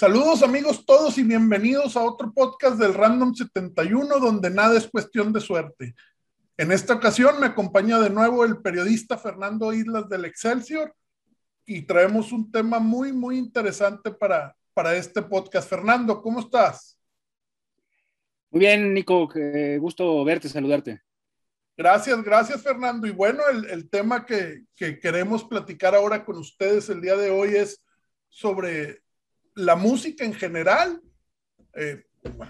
Saludos amigos todos y bienvenidos a otro podcast del Random 71 donde nada es cuestión de suerte. En esta ocasión me acompaña de nuevo el periodista Fernando Islas del Excelsior y traemos un tema muy, muy interesante para, para este podcast. Fernando, ¿cómo estás? Muy bien, Nico, qué gusto verte, saludarte. Gracias, gracias Fernando. Y bueno, el, el tema que, que, queremos platicar ahora con ustedes el día de hoy es sobre la música en general, eh,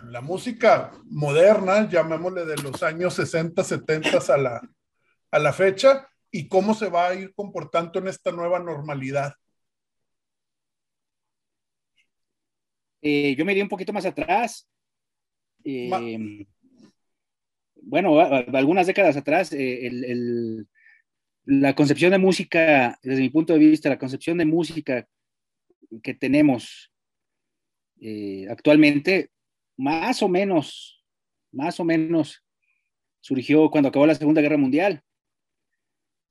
la música moderna, llamémosle de los años 60, 70 a la, a la fecha, y cómo se va a ir comportando en esta nueva normalidad. Eh, yo me iría un poquito más atrás. Eh, bueno, algunas décadas atrás, eh, el, el, la concepción de música, desde mi punto de vista, la concepción de música que tenemos eh, actualmente, más o menos, más o menos, surgió cuando acabó la Segunda Guerra Mundial.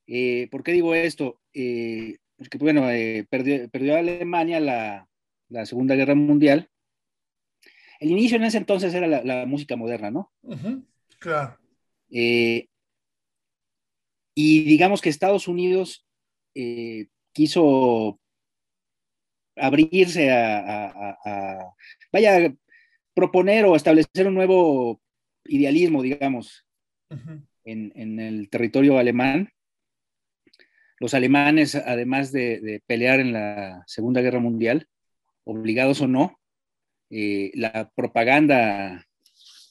Eh, ¿Por qué digo esto? Eh, porque, bueno, perdió, perdió, Alemania la, la, Segunda Guerra Mundial. El inicio en ese entonces era la, la música moderna, ¿no? Uh -huh. Claro. y digamos que Estados Unidos quiso abrirse a, a, a, vaya, proponer o establecer un nuevo idealismo, digamos, uh -huh. en, en, el territorio alemán. Los alemanes, además de, de, pelear en la Segunda Guerra Mundial, obligados o no, eh, la propaganda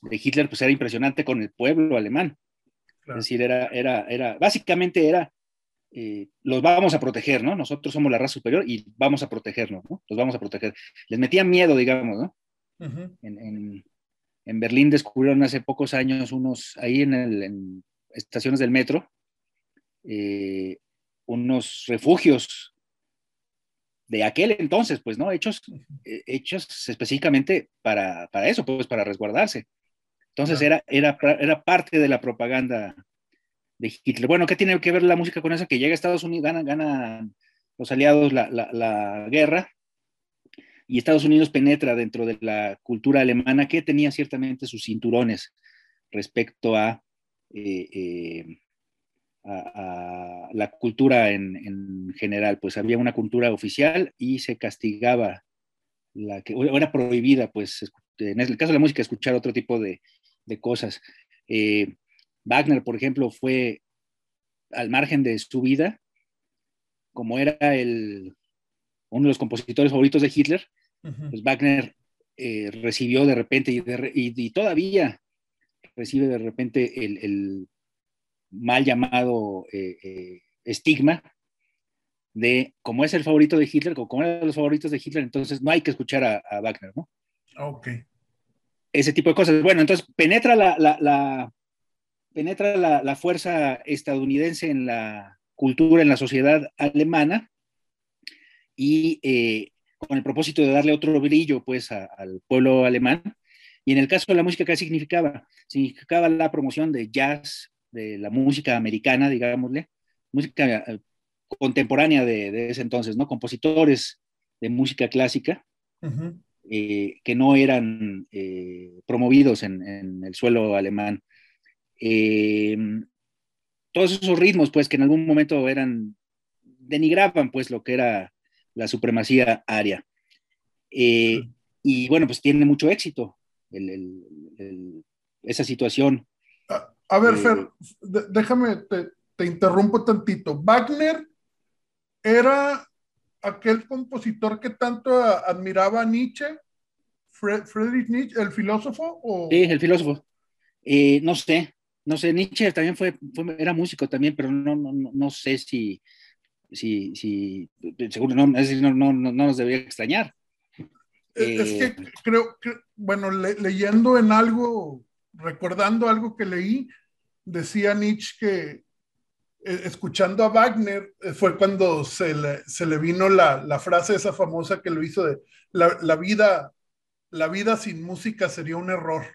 de Hitler pues era impresionante con el pueblo alemán. Claro. Es decir, era, era, era, básicamente era eh, los vamos a proteger, ¿no? Nosotros somos la raza superior y vamos a protegernos, ¿no? Los vamos a proteger. Les metían miedo, digamos, ¿no? Uh -huh. en, en, en, Berlín descubrieron hace pocos años unos, ahí en, el, en estaciones del metro, eh, unos refugios de aquel entonces, pues, ¿no? Hechos, eh, hechos específicamente para, para, eso, pues, para resguardarse. Entonces uh -huh. era, era, era parte de la propaganda de Hitler. Bueno, ¿qué tiene que ver la música con eso? Que llega a Estados Unidos, ganan, ganan los aliados la, la, guerra y Estados Unidos penetra dentro de la cultura alemana que tenía ciertamente sus cinturones respecto a, eh, eh, a la cultura en, en, general. Pues había una cultura oficial y se castigaba, la que era prohibida, pues en el caso de la música, escuchar otro tipo de, de cosas. Eh, Wagner, por ejemplo, fue al margen de su vida, como era el, uno de los compositores favoritos de Hitler, uh -huh. pues Wagner eh, recibió de repente y, de, y, y, todavía recibe de repente el, el mal llamado eh, eh, estigma de como es el favorito de Hitler, como era de los favoritos de Hitler, entonces no hay que escuchar a, a Wagner, ¿no? Ok. Ese tipo de cosas. Bueno, entonces penetra la, la, la penetra la, la, fuerza estadounidense en la cultura, en la sociedad alemana, y eh, con el propósito de darle otro brillo pues a, al pueblo alemán. Y en el caso de la música, ¿qué significaba? Significaba la promoción de jazz, de la música americana, digámosle, música eh, contemporánea de, de, ese entonces, ¿no? Compositores de música clásica uh -huh. eh, que no eran eh, promovidos en, en, el suelo alemán. Eh, todos esos ritmos, pues, que en algún momento eran, denigraban, pues, lo que era la supremacía aria. Eh. Y bueno, pues tiene mucho éxito el, el, el, esa situación. A, a ver, eh, Fer, déjame, te, te, interrumpo tantito. Wagner era aquel compositor que tanto admiraba a Nietzsche, Fred, Friedrich Nietzsche, el filósofo. ¿o? Sí, el filósofo. Eh, no sé, no sé, Nietzsche también fue, fue era músico también, pero no, no, no sé si, si, si seguro no, no, no, no nos debería extrañar. Es, es que eh, creo que, bueno, le, leyendo en algo, recordando algo que leí, decía Nietzsche que eh, escuchando a Wagner eh, fue cuando se le, se le vino la, la, frase esa famosa que lo hizo de la, la, vida, la vida sin música sería un error,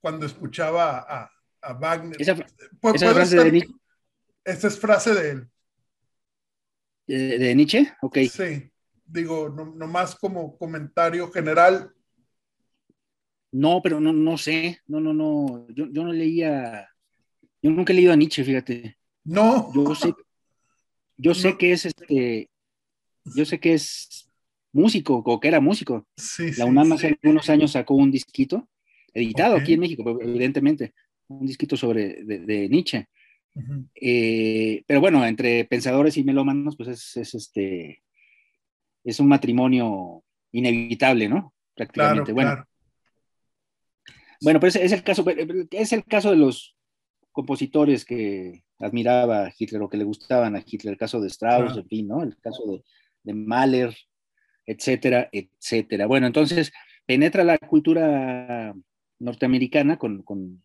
cuando escuchaba a, a Wagner. Esa, esa frase estar, de Nietzsche. Esa es frase de él. ¿De, de Nietzsche? Ok. Sí. Digo, nomás como comentario general. No, pero no, no sé, no, no, no, yo, yo no leía, yo nunca he leído a Nietzsche, fíjate. No. Yo sé, yo sé que es este, yo sé que es músico, o que era músico. Sí, la UNAM hace algunos años sacó un disquito, editado aquí en México, evidentemente, un disquito sobre de, Nietzsche. Eh, pero bueno, entre pensadores y melómanos, pues es, este, es un matrimonio inevitable, ¿no? Prácticamente. bueno, bueno, pues es el caso, es el caso de los compositores que admiraba a Hitler o que le gustaban a Hitler, el caso de Strauss, en fin, ¿no? El caso de, de Mahler, etcétera, etcétera. Bueno, entonces penetra la cultura norteamericana con, con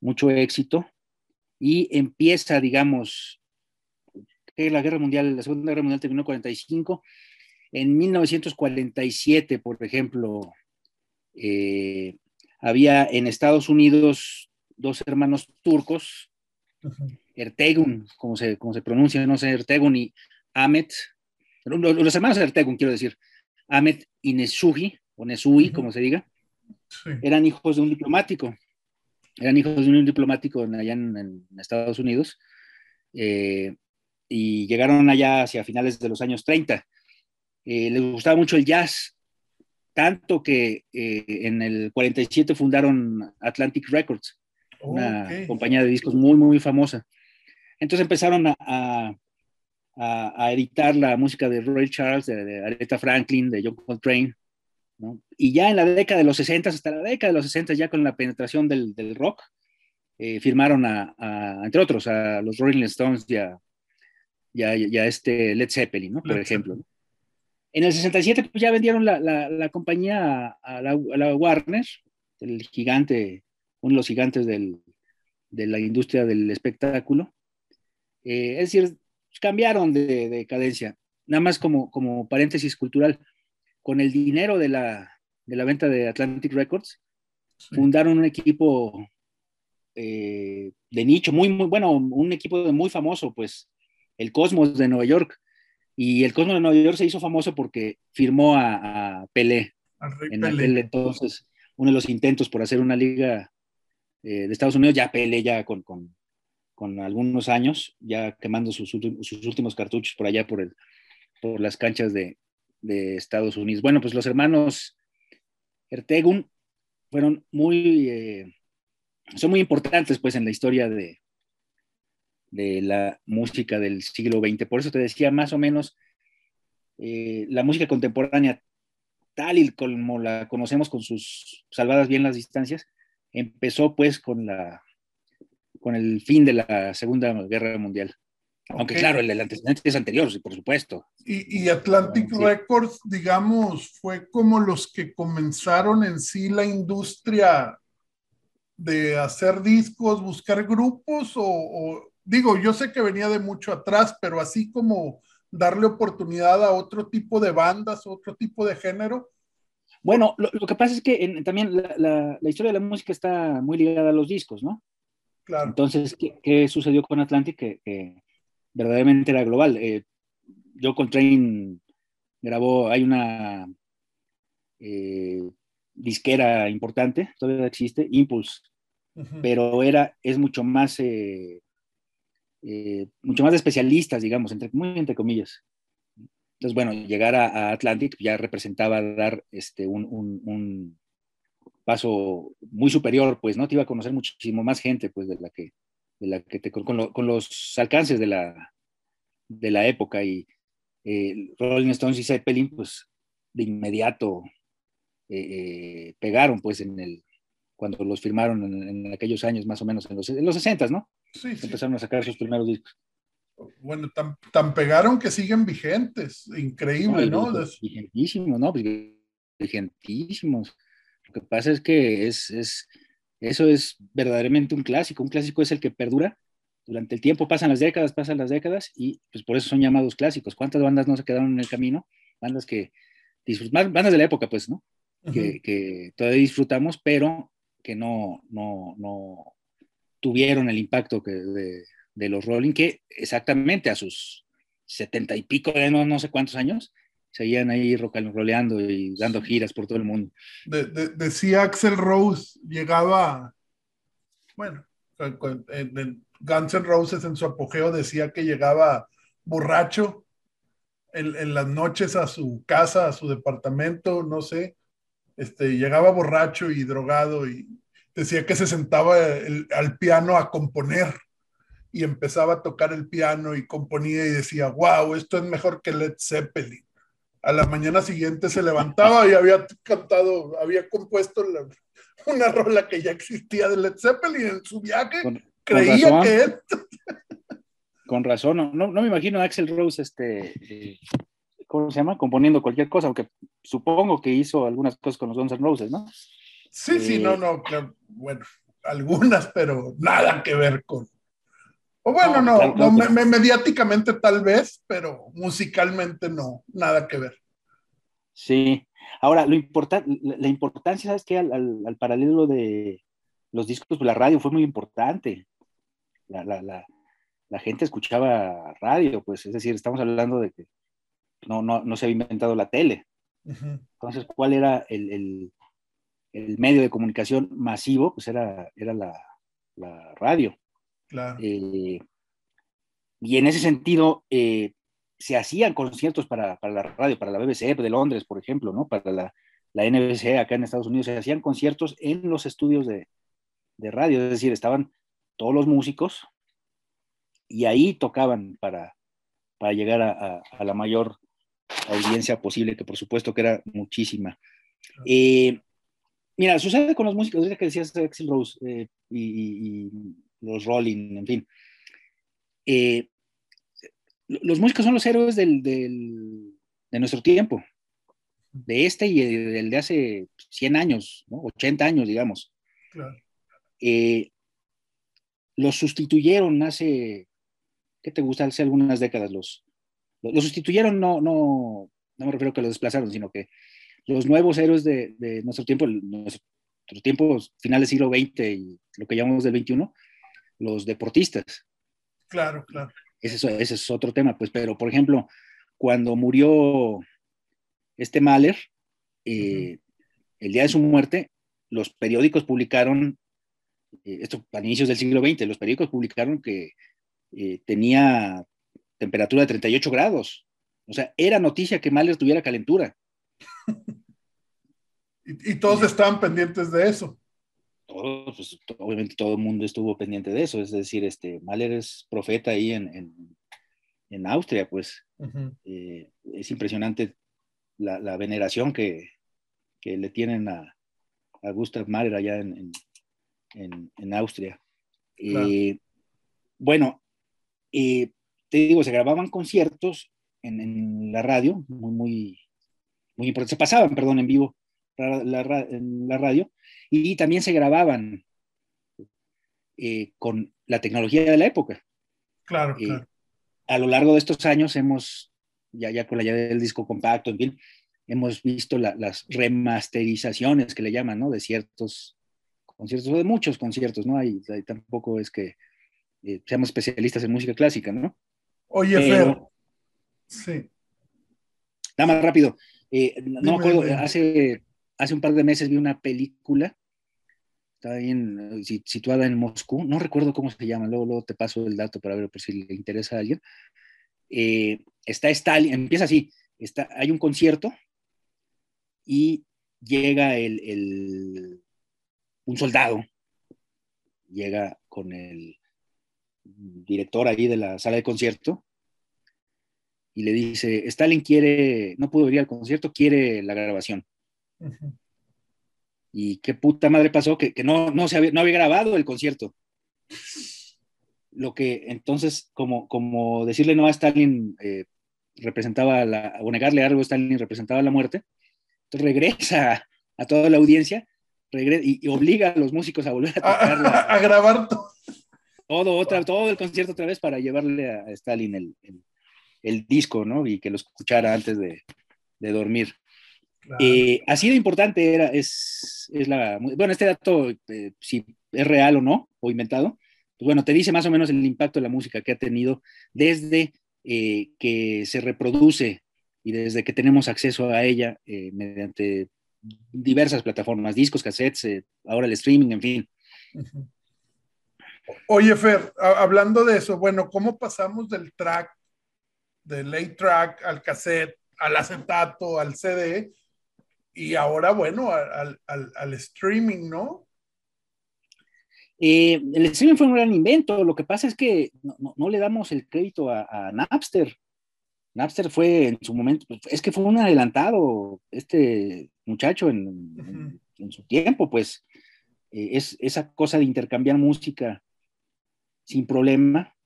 mucho éxito y empieza, digamos, que la guerra mundial, la segunda guerra mundial terminó en 45. En 1947, por ejemplo, eh, había en Estados Unidos dos hermanos turcos, Ertegun, como se, como se pronuncia, no sé, Ertegun y Ahmet, los, hermanos Ertegun, quiero decir, Ahmet y Nesuhi, o Nesui, como se diga, eran hijos de un diplomático, eran hijos de un diplomático allá en, Estados Unidos, eh, y llegaron allá hacia finales de los años 30. Eh, les gustaba mucho el jazz, tanto que eh, en el 47 fundaron Atlantic Records, una compañía de discos muy, muy famosa. Entonces empezaron a, a, editar la música de Roy Charles, de, Aretha Franklin, de John Coltrane, Y ya en la década de los 60, hasta la década de los 60, ya con la penetración del, del rock, eh, firmaron a, entre otros, a los Rolling Stones y a, este Led Zeppelin, ¿no? Por ejemplo. En el 67 pues ya vendieron la, la, compañía a la, Warner, el gigante, uno de los gigantes del, de la industria del espectáculo. Eh, es decir, cambiaron de, cadencia. Nada más como, como paréntesis cultural, con el dinero de la, de la venta de Atlantic Records, fundaron un equipo eh, de nicho, muy, muy bueno, un equipo muy famoso, pues, el Cosmos de Nueva York. Y el Cosmos de Nueva York se hizo famoso porque firmó a, Pelé. En aquel entonces, uno de los intentos por hacer una liga eh, de Estados Unidos, ya Pelé ya con, con, con algunos años, ya quemando sus, últimos cartuchos por allá por, el, por las canchas de, Estados Unidos. Bueno, pues los hermanos Ertegun fueron muy, eh, son muy importantes pues en la historia de, de la música del siglo XX. Por eso te decía más o menos eh, la música contemporánea, tal y como la conocemos con sus salvadas bien las distancias, empezó pues con la con el fin de la Segunda Guerra Mundial. Aunque claro, el, antecedente es anterior, por supuesto. Y, Atlantic Records, digamos, fue como los que comenzaron en sí la industria de hacer discos, buscar grupos, o, digo, yo sé que venía de mucho atrás, pero así como darle oportunidad a otro tipo de bandas, otro tipo de género. Bueno, lo, que pasa es que también la, la, historia de la música está muy ligada a los discos, ¿no? Entonces, ¿qué, sucedió con Atlantic? Que, verdaderamente era global. Eh, Joe Coltrane grabó, hay una eh, disquera importante, todavía existe, Impulse, pero era, es mucho más, eh, eh, mucho más de especialistas, digamos, entre, muy entre comillas. Entonces, bueno, llegar a, Atlantic ya representaba dar este, un paso muy superior, pues, ¿no? Te iba a conocer muchísimo más gente, pues, de la que, de la que te, con, con los alcances de la, de la época y eh, Rolling Stones y Zeppelin, pues, de inmediato eh, eh, pegaron, pues, en el, cuando los firmaron en, aquellos años, más o menos, en los, en los 60, ¿no? Sí, Empezaron a sacar sus primeros discos. Bueno, tan, tan, pegaron que siguen vigentes, increíble, ¿no? Vigentísimos, ¿no? Pues, vigentísimos. Lo que pasa es que es, es, eso es verdaderamente un clásico. Un clásico es el que perdura durante el tiempo, pasan las décadas, pasan las décadas y pues por eso son llamados clásicos. ¿Cuántas bandas no se quedaron en el camino? Bandas que bandas de la época, pues, ¿no? que, que, todavía disfrutamos, pero que no, no, no tuvieron el impacto que de, de, los Rolling, que exactamente a sus setenta y pico de no, no sé cuántos años, seguían ahí roleando y dando giras por todo el mundo. decía Axel Rose, llegaba, bueno, en, Guns N' Roses en su apogeo decía que llegaba borracho en, las noches a su casa, a su departamento, no sé, este, llegaba borracho y drogado y decía que se sentaba al piano a componer y empezaba a tocar el piano y componía y decía, wow, esto es mejor que Led Zeppelin. A la mañana siguiente se levantaba y había cantado, había compuesto una rola que ya existía de Led Zeppelin en su viaje. Creía que él. Con razón, no, no, me imagino a Axel Rose, este, eh, ¿cómo se llama? Componiendo cualquier cosa, aunque supongo que hizo algunas cosas con los Guns N' Roses, ¿no? Sí, sí, no, eh, no, bueno, algunas, pero nada que ver con, o bueno, no, no, mediáticamente tal vez, pero musicalmente no, nada que ver. Sí, ahora, lo importante, la, importancia, ¿sabes qué? Al, paralelo de los discos, la radio fue muy importante. La, gente escuchaba radio, pues, es decir, estamos hablando de que no, no, se había inventado la tele. Entonces, ¿cuál era el, medio de comunicación masivo? Pues era, era la radio. Eh, y en ese sentido, eh, se hacían conciertos para, la radio, para la BBC de Londres, por ejemplo, ¿no? Para la, la NBC acá en Estados Unidos, se hacían conciertos en los estudios de, radio, es decir, estaban todos los músicos y ahí tocaban para, para llegar a, la mayor audiencia posible, que por supuesto que era muchísima. Eh, mira, sucede con los músicos, que decías Axel Rose y, los Rolling, en fin. Eh, los músicos son los héroes del, de nuestro tiempo, de este y del de hace 100 años, 80 años, digamos. Eh, los sustituyeron hace, ¿qué te gusta? Hace algunas décadas los, los sustituyeron, no, no, no me refiero a que los desplazaron, sino que los nuevos héroes de, nuestro tiempo, nuestro tiempo final del siglo XX y lo que llamamos del XXI, los deportistas. Claro, claro. Ese, es otro tema, pues, pero por ejemplo, cuando murió este Mahler, eh, el día de su muerte, los periódicos publicaron, eh, esto a inicios del siglo XX, los periódicos publicaron que eh, tenía temperatura de 38 grados. O sea, era noticia que Mahler tuviera calentura. y, todos estaban pendientes de eso pues, obviamente todo el mundo estuvo pendiente de eso, es decir, este, Mahler es profeta ahí en, en, Austria, pues eh, es impresionante la, veneración que, que, le tienen a, a Gustav Mahler allá en, en Austria. Eh, bueno, eh, te digo, se grababan conciertos en, la radio, muy, muy, muy importantes, se pasaban, perdón, en vivo la, en la radio, y también se grababan eh, con la tecnología de la época. Claro, eh, claro. A lo largo de estos años hemos, ya, ya con la llave del disco compacto, en fin, hemos visto las remasterizaciones que le llaman, ¿no? De ciertos conciertos, o de muchos conciertos, ¿no? Hay, tampoco es que eh, seamos especialistas en música clásica, ¿no? Oye, Pero, Sí. Nada más rápido. no me acuerdo, hace hace un par de meses vi una película, está ahí situada en Moscú, no recuerdo cómo se llama, luego, te paso el dato para ver por si le interesa a alguien. Eh, está Stalin, empieza así, está, hay un concierto y llega el, un soldado, llega con el director ahí de la sala de concierto y le dice, Stalin quiere, no pudo venir al concierto, quiere la grabación. Y qué puta madre pasó que, no, no, se había, no había grabado el concierto. Lo que entonces, como, como decirle no a Stalin eh, representaba la, o negarle algo a Stalin representaba la muerte, entonces regresa a, toda la audiencia y, obliga a los músicos a volver a grabar todo. otra, todo el concierto otra vez para llevarle a, Stalin el, el, disco, ¿no? Y que lo escuchara antes de, de dormir. Eh, así de importante era, es, es, la, bueno, este dato, eh, si es real o no, o inventado, pues bueno, te dice más o menos el impacto de la música que ha tenido desde eh, que se reproduce y desde que tenemos acceso a ella eh, mediante diversas plataformas, discos, cassettes, ahora el streaming, en fin. Oye, Fer, hablando de eso, bueno, ¿cómo pasamos del track, del A-track al cassette, al acetato, al CD? Y ahora, bueno, al, al, streaming, ¿no? Eh, el streaming fue un gran invento. Lo que pasa es que no, le damos el crédito a, Napster. Napster fue en su momento, es que fue un adelantado este muchacho en, su tiempo, pues eh, es esa cosa de intercambiar música sin problema,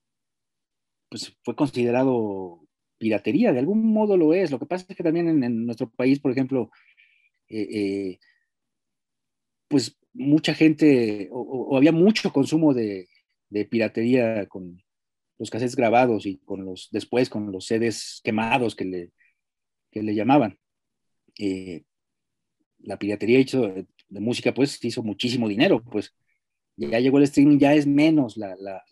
pues fue considerado piratería, de algún modo lo es. Lo que pasa es que también en, nuestro país, por ejemplo, eh, eh, pues mucha gente, o, había mucho consumo de, piratería con los cassettes grabados y con los, después con los CDs quemados que le, le llamaban. Eh, la piratería hizo, de música, pues hizo muchísimo dinero, pues ya llegó el streaming, ya es menos la, la,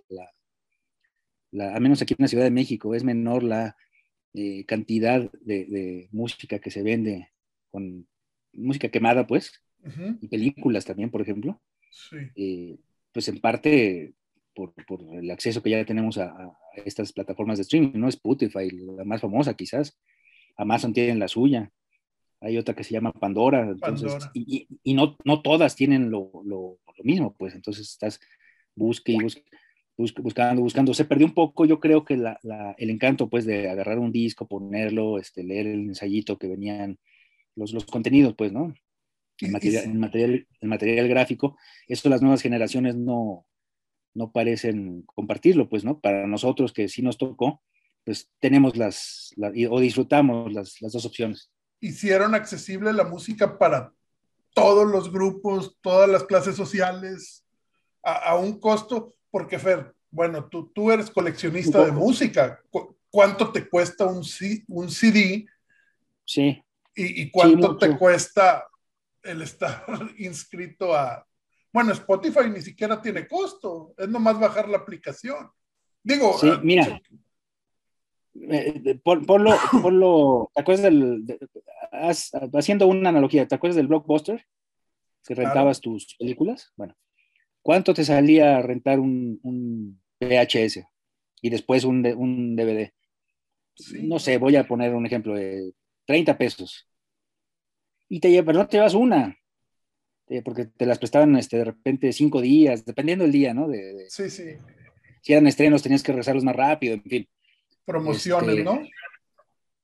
la, menos aquí en la Ciudad de México, es menor la cantidad de, música que se vende con música quemada, pues, y películas también, por ejemplo. Eh, pues en parte por, por, el acceso que ya tenemos a, estas plataformas de streaming, ¿no? Spotify, la más famosa quizás. Amazon tiene la suya. Hay otra que se llama Pandora. Entonces, Y, y, no, no todas tienen lo, lo, lo mismo, pues entonces estás busque y busque, buscando, buscando. Se perdió un poco, yo creo que la, el encanto, pues, de agarrar un disco, ponerlo, este, leer el ensayito que venían, los, los contenidos, pues, ¿no? El material, el material, el material gráfico, eso las nuevas generaciones no, no parecen compartirlo, pues, ¿no? Para nosotros que sí nos tocó, pues tenemos las, o disfrutamos las, las dos opciones. Hicieron accesible la música para todos los grupos, todas las clases sociales, a, un costo, porque Fer, bueno, tú, tú eres coleccionista de música, ¿cuánto te cuesta un, un CD? Sí. ¿Y, cuánto te cuesta el estar inscrito a... Bueno, Spotify ni siquiera tiene costo, es nomás bajar la aplicación. Digo, sí, mira, eh, por, lo, ¿te acuerdas del, haciendo una analogía, ¿te acuerdas del blockbuster? Que rentabas tus películas. Bueno, ¿cuánto te salía rentar un, VHS y después un, un DVD? No sé, voy a poner un ejemplo de 30 pesos. Y te llevas, pero no te llevas una, eh, porque te las prestaban este, de repente cinco días, dependiendo del día, ¿no? De, sí, sí. Si eran estrenos, tenías que rezarlos más rápido, en fin. Promociones, este, ¿no?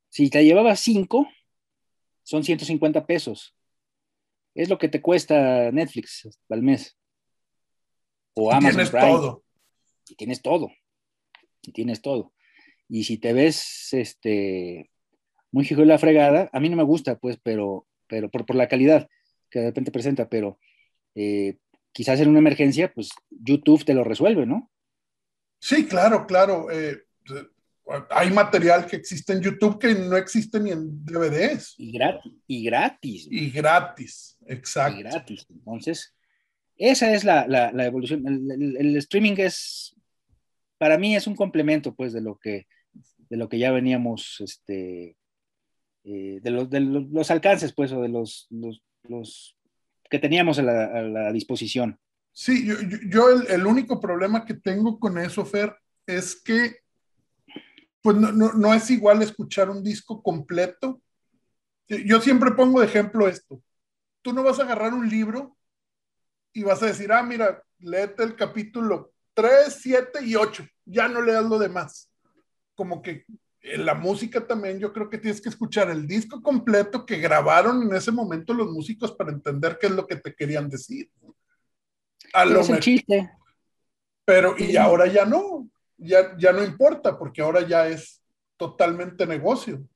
Si te llevabas cinco, son 150 pesos. Es lo que te cuesta Netflix al mes. O Amazon tienes todo. Y tienes todo. Y tienes todo. Y si te ves este, muy hijo de la fregada, a mí no me gusta, pues, pero, pero por, la calidad que de repente presenta, pero eh, quizás en una emergencia, pues YouTube te lo resuelve, ¿no? Sí, claro, claro. Eh, hay material que existe en YouTube que no existe ni en DVDs. Y gratis. Y gratis. Y gratis, exacto. Y gratis. Entonces, esa es la, la, evolución. El, streaming es, para mí es un complemento, pues, de lo que, de lo que ya veníamos, este, eh, de, los, de, los, alcances, pues, o de los, los, que teníamos a la, disposición. Sí, yo, yo el, único problema que tengo con eso, Fer, es que pues no, es igual escuchar un disco completo. Yo siempre pongo de ejemplo esto. Tú no vas a agarrar un libro y vas a decir, ah, mira, léete el capítulo 3, 7 y 8, ya no leas lo demás. Como que en la música también yo creo que tienes que escuchar el disco completo que grabaron en ese momento los músicos para entender qué es lo que te querían decir. A lo es chiste. Pero, y ahora ya no ya, ya no importa porque ahora ya es totalmente negocio.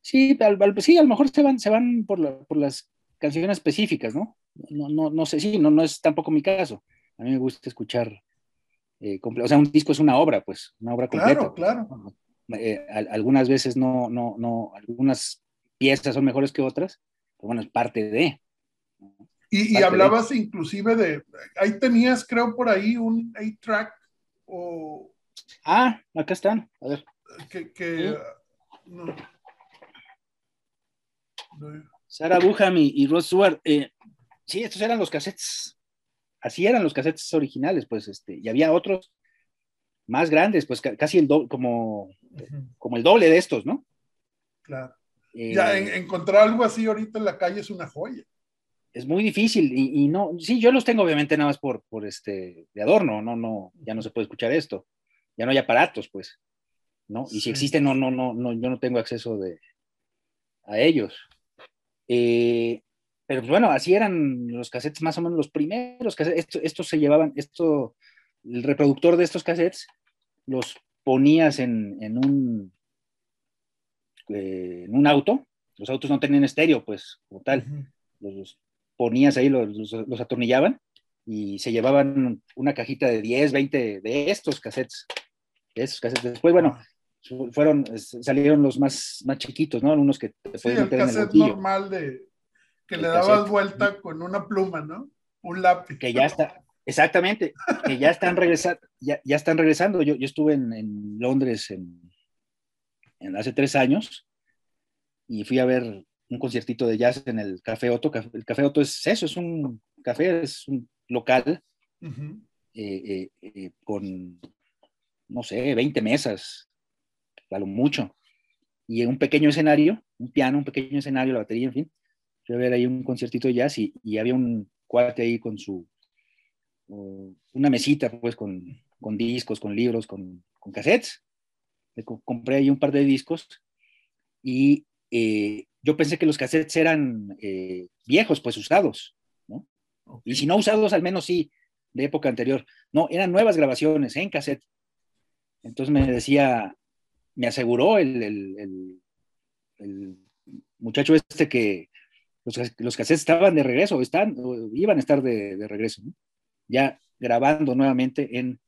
Sí, sí, a lo mejor se van, se van por, por las canciones específicas, ¿no? No, no, no sé, sí, no, no es tampoco mi caso. A mí me gusta escuchar, eh, o sea, un disco es una obra, pues, una obra completa. Claro, claro. Eh, algunas veces no, no, no, algunas piezas son mejores que otras, pero bueno, es parte de. Y, y hablabas inclusive de, ahí tenías, creo, por ahí un A-track Ah, acá están. A ver. Que, No. Sarah Buham y, y Ross Stewart. Eh, sí, estos eran los cassettes. Así eran los cassettes originales, pues, este, y había otros más grandes, pues casi el doble, como, como el doble de estos, ¿no? Claro. ya eh, encontrar algo así ahorita en la calle es una joya. Es muy difícil y, no, sí, yo los tengo obviamente nada más por, por este, de adorno, no, no, ya no se puede escuchar esto, ya no hay aparatos, pues, ¿no? Y si existen, no, no, no, no, yo no tengo acceso de, a ellos. Eh, pero pues, bueno, así eran los cassettes más o menos los primeros cassettes. Estos se llevaban, esto, el reproductor de estos cassettes los ponías en, en un, eh, en un auto. Los autos no tenían estéreo, pues, como tal. los, ponías ahí, los, los, atornillaban y se llevaban una cajita de 10, 20 de estos cassettes. De esos cassettes. Después, bueno, fueron, salieron los más, más chiquitos, ¿no? Algunos que te sí, el cassette normal de que le dabas vuelta con una pluma, ¿no? Un lápiz. Que ya está, exactamente, que ya están regresando, ya, ya, están regresando. Yo, yo estuve en, en Londres en, en, hace tres años y fui a ver un conciertito de jazz en el Café Otto. El Café Otto es eso, es un café, es un local eh, eh, eh, con, no sé, 20 mesas, a lo mucho. Y un pequeño escenario, un piano, un pequeño escenario, la batería, en fin. Fui a ver ahí un conciertito de jazz y, y había un cuate ahí con su, una mesita, pues, con, con discos, con libros, con, con cassettes. Le compré ahí un par de discos y eh, yo pensé que los cassettes eran eh, viejos, pues usados, ¿no? Y si no usados, al menos sí, de época anterior. No, eran nuevas grabaciones en cassette. Entonces me decía, me aseguró el, muchacho este que los, los, cassettes estaban de regreso, están, iban a estar de, regreso, ya grabando nuevamente en,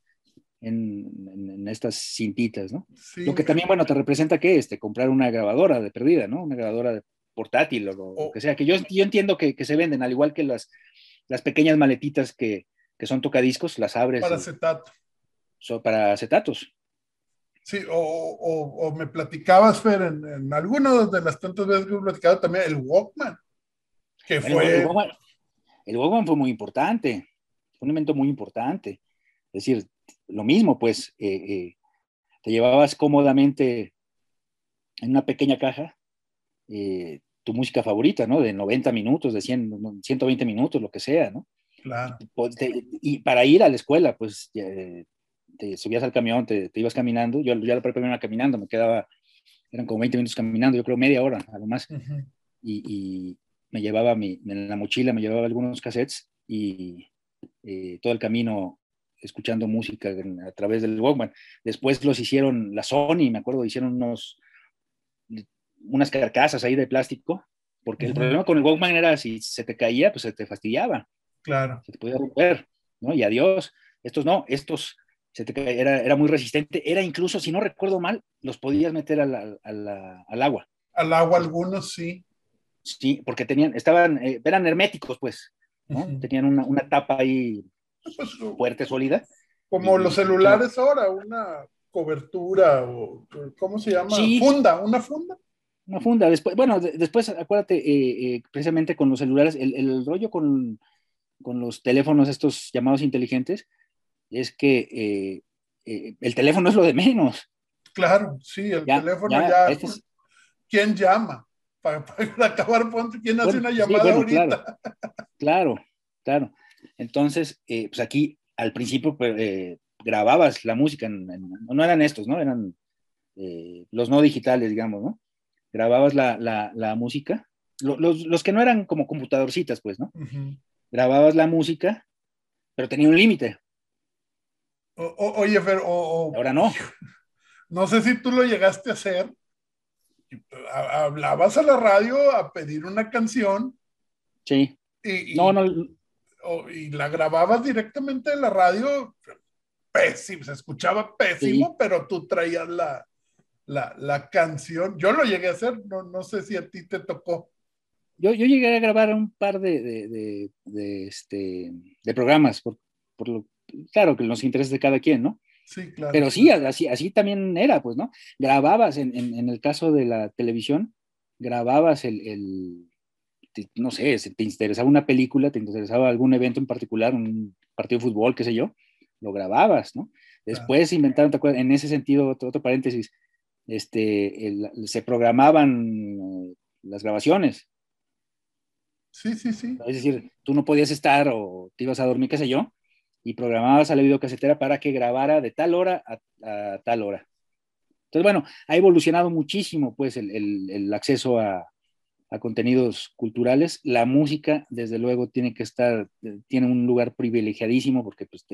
en, estas cintitas, ¿no? Lo que también, bueno, te representa que este, comprar una grabadora de perdida, ¿no? Una grabadora portátil o lo que sea, que yo, yo entiendo que, se venden, al igual que las, las pequeñas maletitas que, que son tocadiscos, las abres. Para acetato. para acetatos. Sí, o, me platicabas, Fer, en, en algunas de las tantas veces que he platicado también, el Walkman. Que fue... El Walkman, fue muy importante, fue un evento muy importante. Es decir, lo mismo, pues, eh, eh, te llevabas cómodamente en una pequeña caja eh, tu música favorita, ¿no? De 90 minutos, de 100, 120 minutos, lo que sea, ¿no? Claro. y para ir a la escuela, pues te subías al camión, te, ibas caminando, yo ya la primera iba caminando, me quedaba, eran como 20 minutos caminando, yo creo media hora, algo más, y, me llevaba mi, en la mochila, me llevaba algunos cassettes y eh, todo el camino escuchando música a través del Walkman. Después los hicieron, la Sony, me acuerdo, hicieron unos, unas carcasas ahí de plástico, porque el problema con el Walkman era si se te caía, pues se te fastidiaba. Claro. Se te podía romper, ¿no? Y adiós. Estos no, estos era, era, muy resistente, era incluso, si no recuerdo mal, los podías meter al, al agua. Al agua algunos, sí. Sí, porque tenían, estaban, eh, eran herméticos, pues, ¿no? Tenían una, una, tapa ahí pues, fuerte, sólida. Como los celulares ahora, una cobertura, o ¿cómo se llama? Funda, una funda. Una funda. Después, bueno, después, acuérdate, eh, eh, precisamente con los celulares, el, el rollo con, con los teléfonos estos llamados inteligentes, es que eh, eh, el teléfono es lo de menos. Claro, sí, el teléfono ya. ¿Quién llama? Para, acabar pronto, ¿quién hace una llamada ahorita? Claro, claro, Entonces, eh, pues aquí al principio pues, grababas la música, no eran estos, ¿no? Eran los no digitales, digamos, ¿no? Grababas la, la, música, los, los, que no eran como computadorcitas, pues, ¿no? Grababas la música, pero tenía un límite oye, Fer, o, ahora no. No sé si tú lo llegaste a hacer. Hablabas a la radio a pedir una canción. Sí. Y, no, no. y la grababas directamente en la radio. Pésimo, se escuchaba pésimo, pero tú traías la, la, canción. Yo lo llegué a hacer, no, no sé si a ti te tocó. Yo, yo llegué a grabar un par de, de, de, este, de programas, por, por, lo, claro que los intereses de cada quien, ¿no? Sí, claro. Pero sí, así, así también era, pues, ¿no? Grababas, en, en, el caso de la televisión, grababas el, no sé, si te interesaba una película, te interesaba algún evento en particular, un partido de fútbol, qué sé yo, lo grababas, ¿no? Después inventaron, en ese sentido, otro, paréntesis, este, se programaban eh, las grabaciones. Sí, sí, sí. Es decir, tú no podías estar o te ibas a dormir, qué sé yo, y programabas a la videocasetera para que grabara de tal hora a, tal hora. Entonces, bueno, ha evolucionado muchísimo pues el, acceso a, contenidos culturales. La música, desde luego, tiene que estar, tiene un lugar privilegiadísimo porque pues,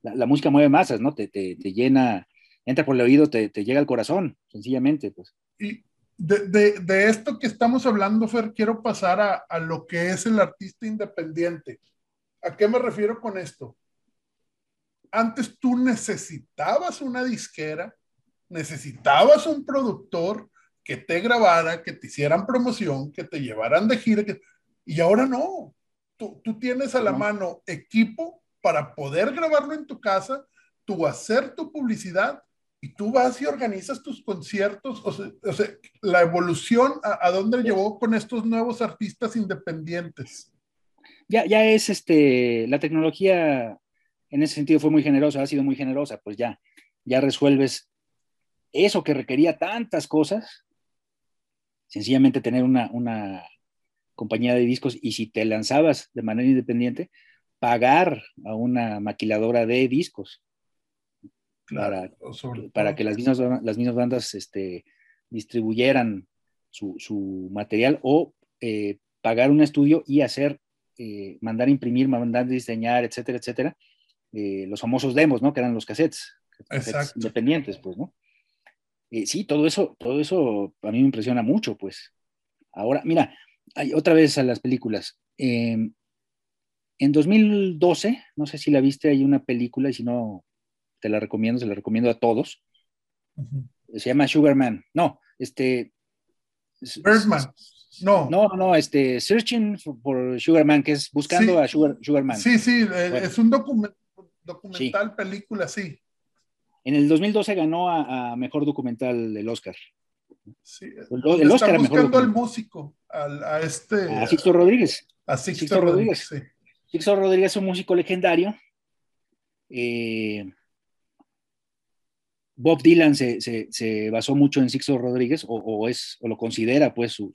la, música mueve masas, ¿no? Te, llena, entra por el oído, te, llega al corazón, sencillamente. Pues. Y de, esto que estamos hablando, Fer, quiero pasar a, a lo que es el artista independiente. ¿A qué me refiero con esto? Antes tú necesitabas una disquera, necesitabas un productor que te grabara, que te hicieran promoción, que te llevaran de gira, y ahora no. Tú, tú tienes a la mano equipo para poder grabarlo en tu casa, tú hacer tu publicidad y tú vas y organizas tus conciertos. O sea, la evolución a, a dónde llevó con estos nuevos artistas independientes ya, ya es este, la tecnología en ese sentido fue muy generosa, ha sido muy generosa, pues ya, ya resuelves eso que requería tantas cosas, sencillamente tener una, una compañía de discos y si te lanzabas de manera independiente, pagar a una maquiladora de discos. Para, para que las mismas, las mismas bandas este, distribuyeran su, su, material o eh, pagar un estudio y hacer eh, mandar imprimir, mandar diseñar, etcétera, etcétera, eh, los famosos demos, ¿no? Que eran los cassettes, independientes, pues, ¿no? Eh, sí, todo eso, todo eso a mí me impresiona mucho, pues. Ahora, mira, hay, otra vez a las películas. Em, en 2012, no sé si la viste, hay una película y si no, te la recomiendo, se la recomiendo a todos. Se llama Sugarman. No, este... Birdman. No. No, no, este, Searching for, Sugarman, que es buscando a Sugar, Sugarman. Sí, sí, eh, es un documental, película, sí. En el 2012 ganó a, Mejor Documental del Oscar. Sí, el, Oscar buscando al músico, a, este... A Sixto Rodríguez. A Sixto, Rodríguez. Sí. Sixto Rodríguez es un músico legendario. Eh, Bob Dylan se, basó mucho en Sixto Rodríguez, o, es, o lo considera pues su,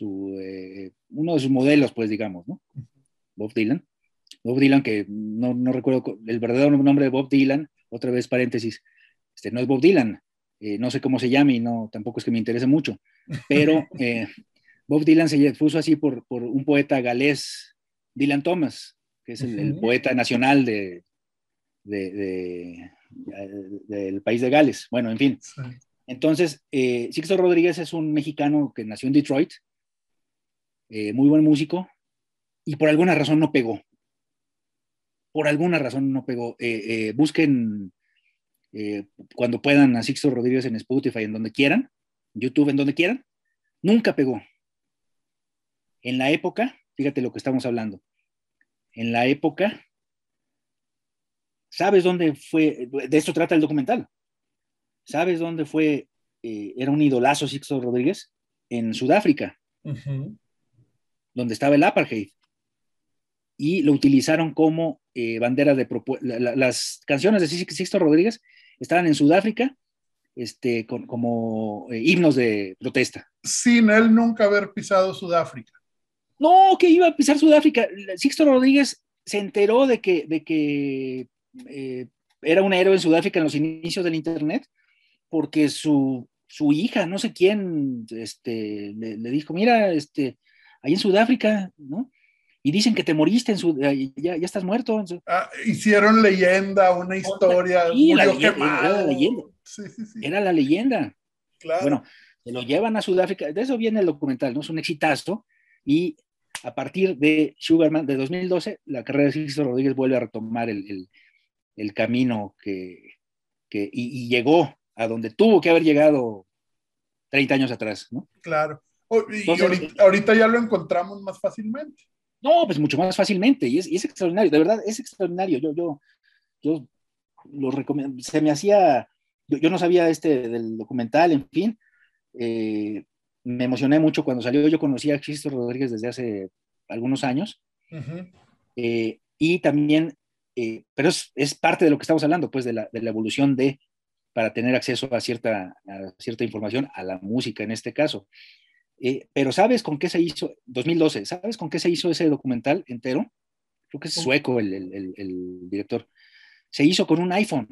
eh, uno de sus modelos, pues digamos, ¿no? Bob Dylan. Bob Dylan, que no, recuerdo el verdadero nombre de Bob Dylan, otra vez paréntesis, este, no es Bob Dylan, eh, no sé cómo se llama y no, tampoco es que me interese mucho, pero eh, Bob Dylan se puso así por, un poeta galés, Dylan Thomas, que es el, poeta nacional de, del país de Gales. Bueno, en fin. Entonces, Sixto Rodríguez es un mexicano que nació en Detroit, eh, muy buen músico, y por alguna razón no pegó. Por alguna razón no pegó. Eh, eh, busquen cuando puedan a Sixto Rodríguez en Spotify, en donde quieran, YouTube, en donde quieran. Nunca pegó. En la época, fíjate lo que estamos hablando. En la época, ¿sabes dónde fue? De esto trata el documental. ¿Sabes dónde fue? era un idolazo Sixto Rodríguez en Sudáfrica donde estaba el apartheid, y lo utilizaron como eh, bandera de las canciones de Sixto Rodríguez estaban en Sudáfrica este, como eh, himnos de protesta. Sin él nunca haber pisado Sudáfrica. No, que iba a pisar Sudáfrica. Sixto Rodríguez se enteró de que, de que eh, era un héroe en Sudáfrica en los inicios del Internet, porque su, su hija, no sé quién, este, le, le, dijo, mira, este, ahí en Sudáfrica, ¿no? Y dicen que te moriste, en su, ya, ya estás muerto. Ah, hicieron leyenda, una historia. Sí, la leyenda, era la leyenda. Sí, sí, sí. Era la leyenda. Claro. Bueno, se lo llevan a Sudáfrica, de eso viene el documental, ¿no? Es un exitazo. Y a partir de Sugarman, de 2012, la carrera de Cícero Rodríguez vuelve a retomar el, el, el camino que, que y, y, llegó a donde tuvo que haber llegado 30 años atrás, ¿no? Claro. Y ahorita, ya lo encontramos más fácilmente. No, pues mucho más fácilmente, y es, extraordinario, de verdad, es extraordinario. Yo, yo, yo lo se me hacía, yo, no sabía este del documental, en fin, eh, me emocioné mucho cuando salió, yo conocí a Cristo Rodríguez desde hace algunos años, eh, y también, eh, pero es, es, parte de lo que estamos hablando, pues de la, de la evolución de, para tener acceso a cierta, a cierta información, a la música en este caso. Pero ¿sabes con qué se hizo? 2012, ¿sabes con qué se hizo ese documental entero? Creo que es sueco el, el, el director se hizo con un iPhone.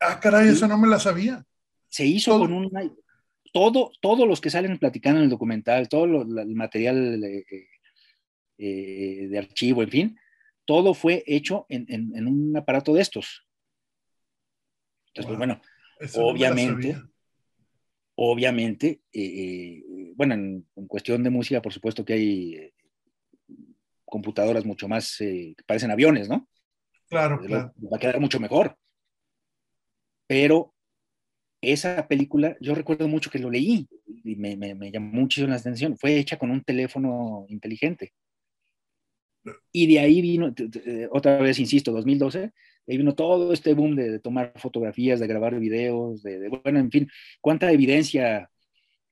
Ah, caray, eso no me la sabía. Se hizo con un todo, todos los que salen platicando en el documental, todo el material eh, eh, de archivo, en fin, todo fue hecho en, un aparato de estos. Entonces, pues bueno, obviamente, obviamente, eh, bueno, en, cuestión de música, por supuesto que hay computadoras mucho más que parecen aviones, ¿no? Claro, claro. Va a quedar mucho mejor. Pero esa película, yo recuerdo mucho que lo leí y me, me, llamó muchísimo la atención. Fue hecha con un teléfono inteligente. Y de ahí vino, otra vez insisto, 2012, de ahí vino todo este boom de, tomar fotografías, de grabar videos, de, bueno, en fin, cuánta evidencia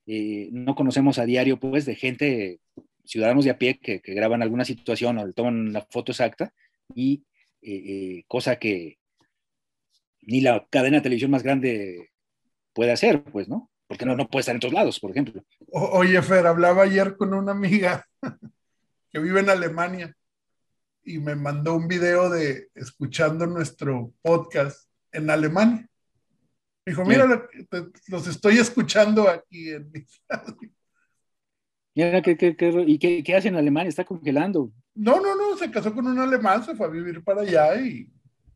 eh, no conocemos a diario, pues, de gente, ciudadanos de a pie que, graban alguna situación o toman la foto exacta y eh, eh, cosa que ni la cadena de televisión más grande puede hacer, pues, ¿no? Porque no, no puede estar en todos lados, por ejemplo. oye, Fer, hablaba ayer con una amiga que vive en Alemania y me mandó un video de escuchando nuestro podcast en Alemania. Dijo, mira, los estoy escuchando aquí en mi Mira, ¿qué, qué, y qué, qué, hace en Alemania? Está congelando. No, no, no, se casó con un alemán, se fue a vivir para allá y...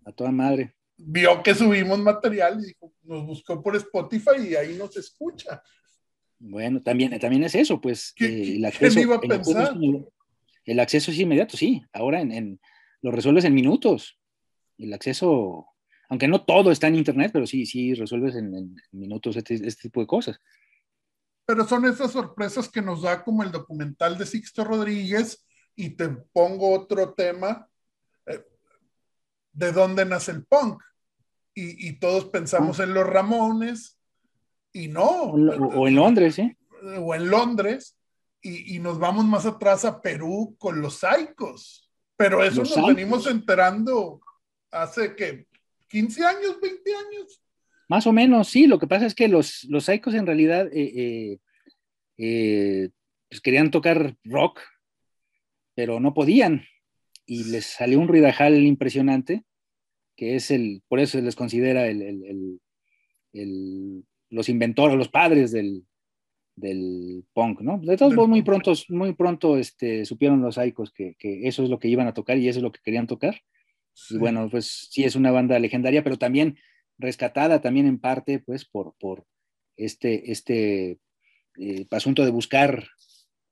A toda madre. Vio que subimos material y dijo, nos buscó por Spotify y ahí nos escucha. Bueno, también, también es eso, pues. ¿Qué, eh, el acceso, iba a pensar? El, acceso es inmediato, sí. Ahora en, lo resuelves en minutos. El acceso, aunque no todo está en Internet, pero sí, sí resuelves en, minutos este, este tipo de cosas pero son esas sorpresas que nos da como el documental de Sixto Rodríguez y te pongo otro tema, eh, de dónde nace el punk. Y, todos pensamos en los Ramones y no. O, en Londres, ¿sí? O en Londres y, nos vamos más atrás a Perú con los Saicos. Pero eso nos venimos enterando hace que 15 años, 20 años. Más o menos, sí. Lo que pasa es que los, los Psychos en realidad eh, eh, eh, pues querían tocar rock, pero no podían. Y les salió un ruidajal impresionante, que es el, por eso se les considera el, los inventores, los padres del, punk, ¿no? De todos modos, muy pronto, muy pronto este, supieron los Psychos que, eso es lo que iban a tocar y eso es lo que querían tocar. Y bueno, pues sí es una banda legendaria, pero también rescatada también en parte pues por, por este, este eh, asunto de buscar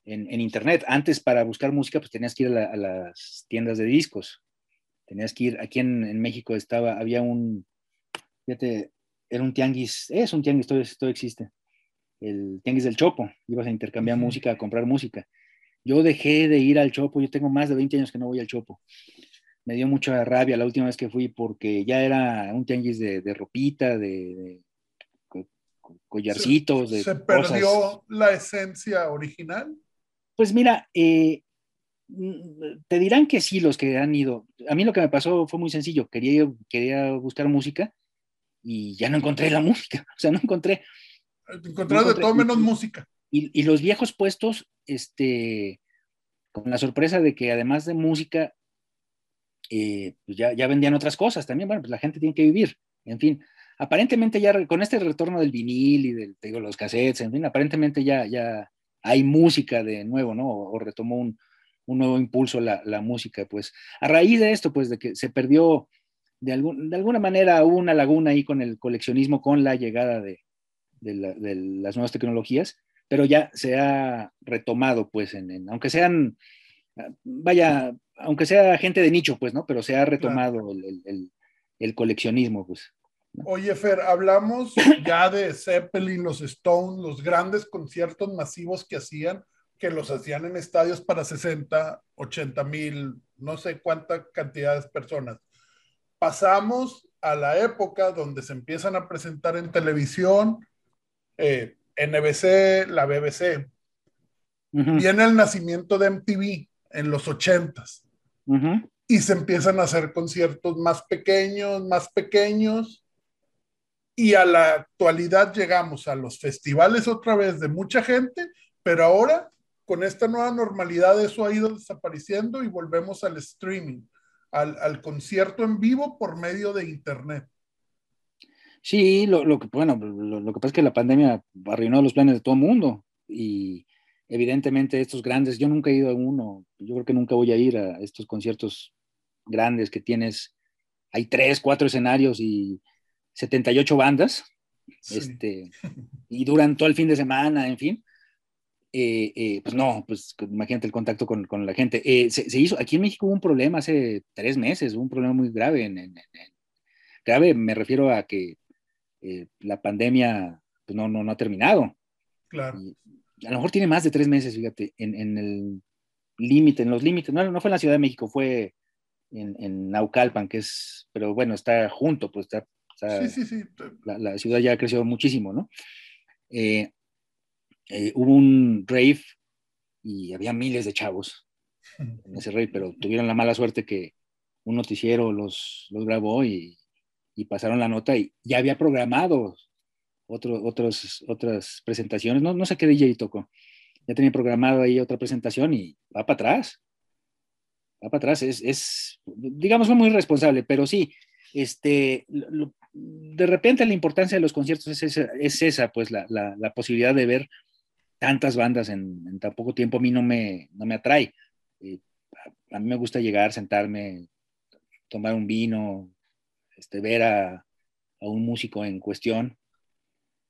en, internet. Antes para buscar música pues tenías que ir a, las tiendas de discos. Tenías que ir, aquí en, México estaba, había un, fíjate, era un tianguis, es un tianguis, todo, todo existe. El tianguis del Chopo, ibas a intercambiar música, a comprar música. Yo dejé de ir al Chopo, yo tengo más de 20 años que no voy al Chopo me dio mucha rabia la última vez que fui porque ya era un tianguis de, ropita, de, collarcitos. ¿Se, perdió la esencia original? Pues mira, eh, te dirán que sí los que han ido. A mí lo que me pasó fue muy sencillo. Quería, quería buscar música y ya no encontré la música. O sea, no encontré. Encontré de todo menos música. Y, y, los viejos puestos, este, con la sorpresa de que además de música eh, pues ya, ya vendían otras cosas también. Bueno, pues la gente tiene que vivir. En fin, aparentemente ya con este retorno del vinil y de digo, los cassettes, en fin, aparentemente ya, ya hay música de nuevo, ¿no? O, retomó un, un, nuevo impulso la, la, música, pues a raíz de esto, pues de que se perdió, de, algún, de alguna manera hubo una laguna ahí con el coleccionismo, con la llegada de, de, las nuevas tecnologías, pero ya se ha retomado, pues, en aunque sean, vaya, aunque sea gente de nicho, pues, ¿no? Pero se ha retomado el, coleccionismo, pues. Oye, Fer, hablamos ya de Zeppelin, los Stones, los grandes conciertos masivos que hacían, que los hacían en estadios para 60, 80 mil, no sé cuánta cantidad de personas. pasamos a la época donde se empiezan a presentar en televisión, eh, NBC, la BBC. Viene el nacimiento de MTV en los ochentas. Y se empiezan a hacer conciertos más pequeños, más pequeños. Y a la actualidad llegamos a los festivales otra vez de mucha gente, pero ahora con esta nueva normalidad eso ha ido desapareciendo y volvemos al streaming, al, concierto en vivo por medio de Internet. Sí, lo, que, bueno, lo, que pasa es que la pandemia arruinó los planes de todo el mundo y evidentemente estos grandes, yo nunca he ido a uno, yo creo que nunca voy a ir a estos conciertos grandes que tienes, hay tres, cuatro escenarios y 78 bandas, este, y duran todo el fin de semana, en fin. Eh, eh, pues no, pues imagínate el contacto con, con la gente. Eh, se, hizo, aquí en México hubo un problema hace tres meses, un problema muy grave. En, grave me refiero a que la pandemia pues no, no, no, ha terminado. Claro. a lo mejor tiene más de tres meses, fíjate, en, el límite, en los límites. No, no fue en la Ciudad de México, fue en, Naucalpan, que es, pero bueno, está junto, pues está. sí, sí, sí. La, la, ciudad ya ha crecido muchísimo, ¿no? Eh, eh, hubo un rave y había miles de chavos en ese rave, pero tuvieron la mala suerte que un noticiero los, los grabó y, y, pasaron la nota y ya había programado otro, otros, otras presentaciones. No, no sé qué DJ tocó. Ya tenía programado ahí otra presentación y va para atrás. Va para atrás. Es, es digamos, fue muy irresponsable, pero sí, este, de repente la importancia de los conciertos es esa, es esa pues la, la, la posibilidad de ver tantas bandas en, tan poco tiempo a mí no me, no me atrae. Eh, a, mí me gusta llegar, sentarme, tomar un vino, este, ver a, un músico en cuestión.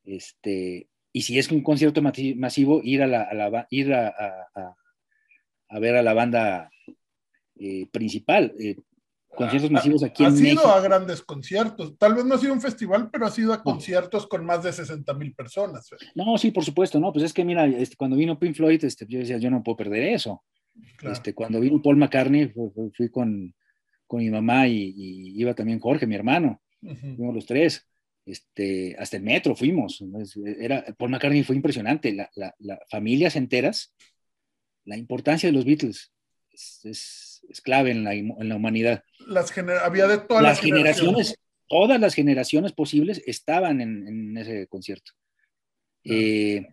Este, y si es un concierto masivo, ir a, la, ir a, ver a la banda eh, principal. Eh, conciertos masivos aquí ha sido a grandes conciertos. Tal vez no ha sido un festival, pero ha sido a conciertos con más de 60 mil personas. No, sí, por supuesto, no. Pues es que mira, este, cuando vino Pink Floyd, este, yo decía, yo no puedo perder eso. Este, cuando vino Paul McCartney, fui, con, con, mi mamá y, iba también Jorge, mi hermano. Fuimos los tres. Este, hasta el metro fuimos. Era, Paul McCartney fue impresionante. La, la, familias enteras, la importancia de los Beatles es es clave en la, en la humanidad. Las había de todas las, generaciones, Todas las generaciones posibles estaban en, en ese concierto. Eh,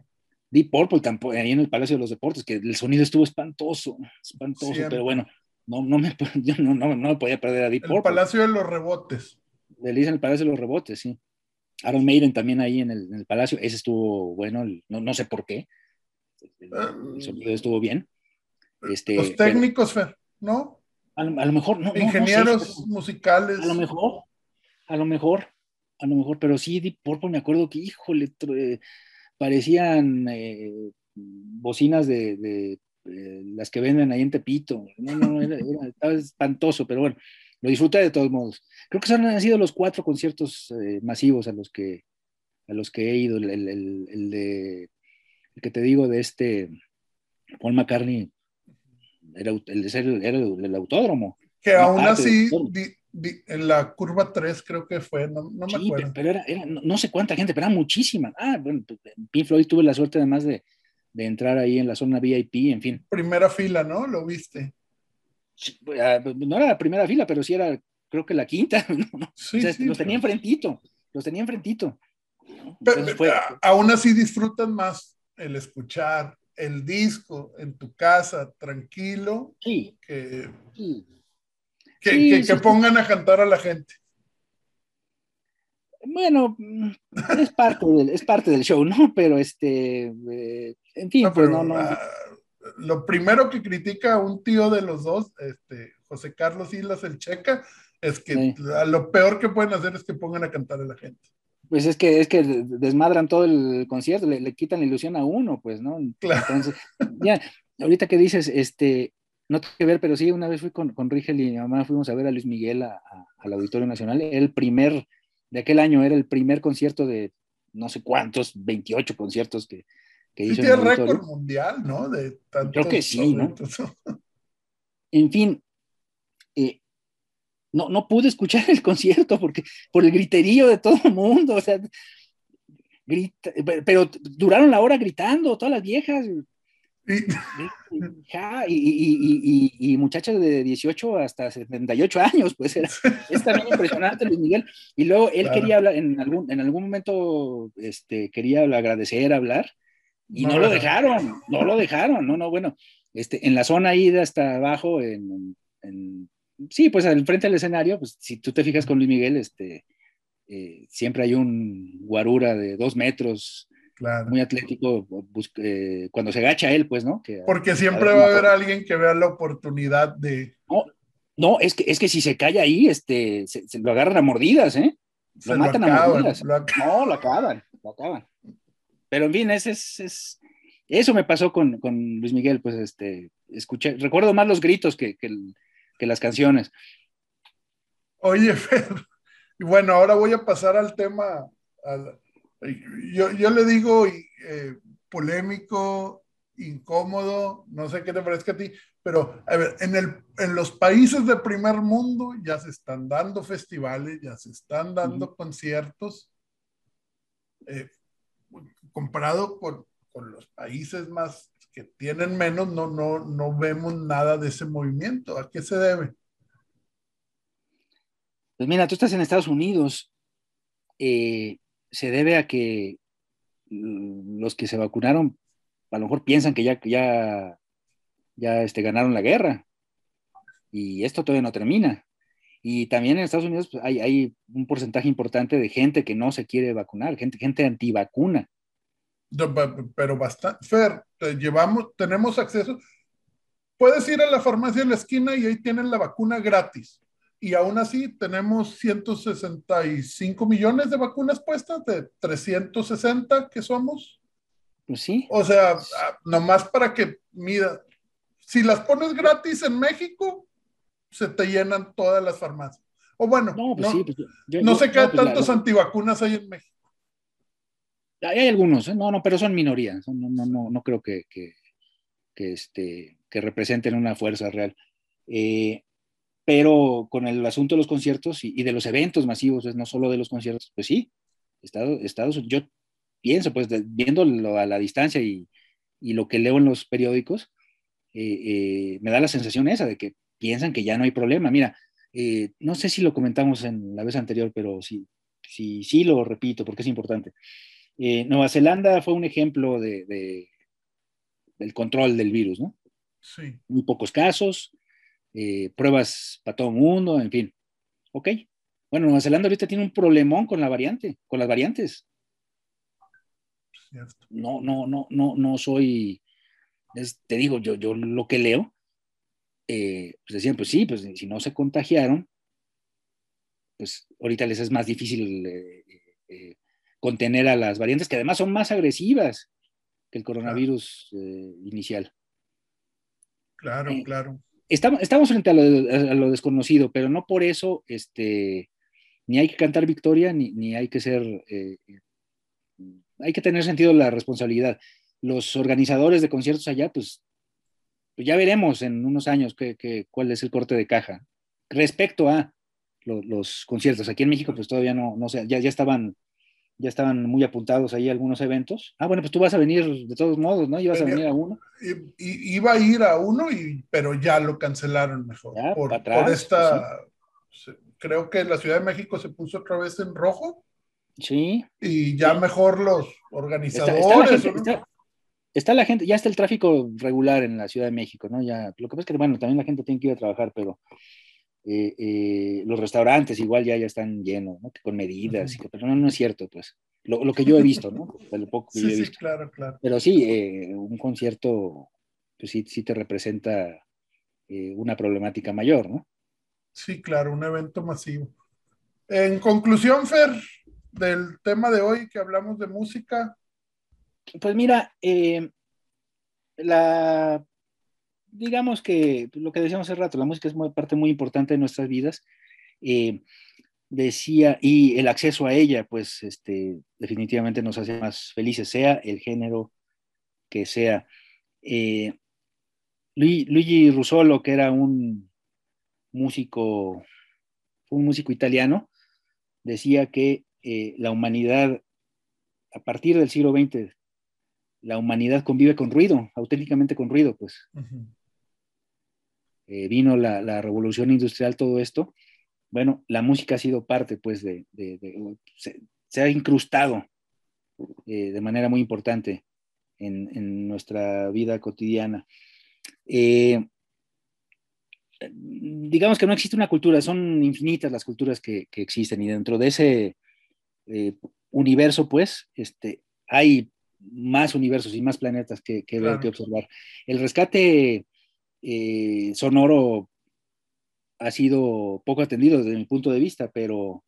Deep Purple tampoco, ahí en el Palacio de los Deportes, que el sonido estuvo espantoso, espantoso, pero bueno, no, no, me, yo no, no, no, me podía perder a Deep el Palacio de los Rebotes. Le dicen el Palacio de los Rebotes, sí. Aaron Maiden también ahí en el, en el Palacio, ese estuvo bueno, no, no sé por qué. El, el sonido estuvo bien. Este, los técnicos, Fer. ¿no? A lo, mejor, no. Ingenieros musicales. A lo mejor, a lo mejor, a lo mejor, pero sí, Deep Purple me acuerdo que, híjole, parecían eh, bocinas de, las que venden ahí en Tepito. No, no, era, estaba espantoso, pero bueno, lo disfruté de todos modos. Creo que son, han sido los cuatro conciertos eh, masivos a los que a los que he ido. El, el, de el que te digo de este Paul McCartney era el, era el, autódromo. Que aún así, en la curva 3 creo que fue, no, me acuerdo. Pero, era, no, sé cuánta gente, pero era muchísima. Ah, bueno, pues, Pink Floyd tuve la suerte además de, de entrar ahí en la zona VIP, en fin. Primera fila, ¿no? ¿Lo viste? Pues, ah, pues, no era la primera fila, pero sí era, creo que la quinta. Sí, los tenía enfrentito, los tenía enfrentito. Pero, aún así disfrutan más el escuchar el disco en tu casa tranquilo sí. que, que, pongan a cantar a la gente. Bueno, es parte del, es parte del show, ¿no? Pero este, eh, en fin, pues no, no. Ah, lo primero que critica un tío de los dos, este, José Carlos Islas el Checa, es que lo peor que pueden hacer es que pongan a cantar a la gente. Pues es que, es que desmadran todo el concierto, le, quitan la ilusión a uno, pues, ¿no? Claro. Entonces, ya, ahorita que dices, este, no tengo que ver, pero sí, una vez fui con, con Rigel y mi mamá, fuimos a ver a Luis Miguel al Auditorio Nacional, el primer, de aquel año era el primer concierto de no sé cuántos, 28 conciertos que, que hizo. Tiene récord mundial, ¿no? De Creo que sí, ¿no? En fin, eh, no, no pude escuchar el concierto porque por el griterío de todo el mundo, o sea, grita, pero duraron la hora gritando, todas las viejas. Y, muchachas de 18 hasta 78 años, pues era, es también impresionante Luis Miguel. Y luego él quería hablar, en algún, en algún momento este, quería agradecer, hablar, y no, lo dejaron, no lo dejaron, no, no, bueno, este, en la zona ahí de hasta abajo, en, sí, pues al frente del escenario, pues si tú te fijas con Luis Miguel, este, eh, siempre hay un guarura de dos metros, muy atlético, eh, cuando se agacha él, pues, ¿no? Porque siempre va a haber alguien que vea la oportunidad de... No, no es, que, es que si se calla ahí, este, se, lo agarran a mordidas, ¿eh? Lo matan a mordidas. no, lo acaban, lo acaban. Pero en fin, ese es, eso me pasó con, Luis Miguel, pues, este, escuché, recuerdo más los gritos que, que las canciones. Oye, Fer, y bueno, ahora voy a pasar al tema, yo, yo, le digo eh, polémico, incómodo, no sé qué te parezca a ti, pero a ver, en, el, en los países de primer mundo ya se están dando festivales, ya se están dando conciertos, eh, comparado con, con, los países más que tienen menos, no, no, no vemos nada de ese movimiento. ¿A qué se debe? Pues mira, tú estás en Estados Unidos, eh, se debe a que los que se vacunaron a lo mejor piensan que ya, ya, ya este, ganaron la guerra y esto todavía no termina. Y también en Estados Unidos pues, hay, hay, un porcentaje importante de gente que no se quiere vacunar, gente, gente antivacuna. Pero bastante, Fer, llevamos, tenemos acceso. Puedes ir a la farmacia en la esquina y ahí tienen la vacuna gratis y aún así tenemos 165 millones de vacunas puestas de 360 que somos. Pues sí. O sea, nomás para que, mira, si las pones gratis en México, se te llenan todas las farmacias. O bueno, no, pues pues sé qué pues tantos antivacunas hay en México. Hay algunos, ¿eh? no, no, pero son minorías. No, no, no, no creo que, que, que, este, que representen una fuerza real. Eh, pero con el asunto de los conciertos y, de los eventos masivos, no solo de los conciertos, pues sí, Estados, Estados yo pienso, pues viéndolo a la distancia y, y, lo que leo en los periódicos, eh, eh, me da la sensación esa de que piensan que ya no hay problema. Mira, eh, no sé si lo comentamos en la vez anterior, pero sí, sí, sí lo repito porque es importante. Nueva Zelanda fue un ejemplo de, de, del control del virus, ¿no? Sí. Muy pocos casos, eh, pruebas para todo el mundo, en fin. Ok. Bueno, Nueva Zelanda ahorita tiene un problemón con la variante, con las variantes. No, no, no, no, no soy, te digo, yo, yo lo que leo, eh, pues decían, pues sí, pues si no se contagiaron, pues ahorita les es más difícil eh, contener a las variantes que además son más agresivas que el coronavirus inicial. Claro, claro estamos, frente a lo, desconocido, pero no por eso este, ni hay que cantar victoria, ni, hay que ser, eh, hay que tener sentido la responsabilidad. Los organizadores de conciertos allá, pues, ya veremos en unos años qué, cuál es el corte de caja. Respecto a los conciertos, aquí en México, pues todavía no, no sé, ya, ya estaban ya estaban muy apuntados ahí algunos eventos. Ah, bueno, pues tú vas a venir de todos modos, ¿no? Ibas a venir a uno. iba a ir a uno, y, pero ya lo cancelaron mejor. por, esta, pues creo que la Ciudad de México se puso otra vez en rojo. Sí. Y ya mejor los organizadores. Está, la gente, ya está el tráfico regular en la Ciudad de México, ¿no? Ya, lo que pasa es que, bueno, también la gente tiene que ir a trabajar, pero eh, eh, los restaurantes igual ya, ya están llenos, ¿no? con medidas, pero no, no, es cierto, pues. Lo, lo, que yo he visto, ¿no? lo poco que sí, yo he visto. Sí, claro, claro. Pero sí, eh, un concierto, pues sí, sí te representa una problemática mayor, ¿no? Sí, claro, un evento masivo. En conclusión, Fer, del tema de hoy que hablamos de música. Pues mira, la digamos que lo que decíamos hace rato, la música es parte muy importante de nuestras vidas. Eh, decía, y el acceso a ella, pues este, definitivamente nos hace más felices, sea el género que sea. Eh, Luigi Russolo, que era un músico un músico italiano, decía que eh, la humanidad, a partir del siglo XX, la humanidad convive con ruido, auténticamente con ruido, pues. Eh, vino la, revolución industrial, todo esto. Bueno, la música ha sido parte, pues, de, se, ha incrustado eh, de manera muy importante en, nuestra vida cotidiana. Eh, digamos que no existe una cultura, son infinitas las culturas que, existen y dentro de ese universo, pues, este, hay más universos y más planetas que, que ver, que observar. El rescate eh, sonoro ha sido poco atendido desde mi punto de vista, pero,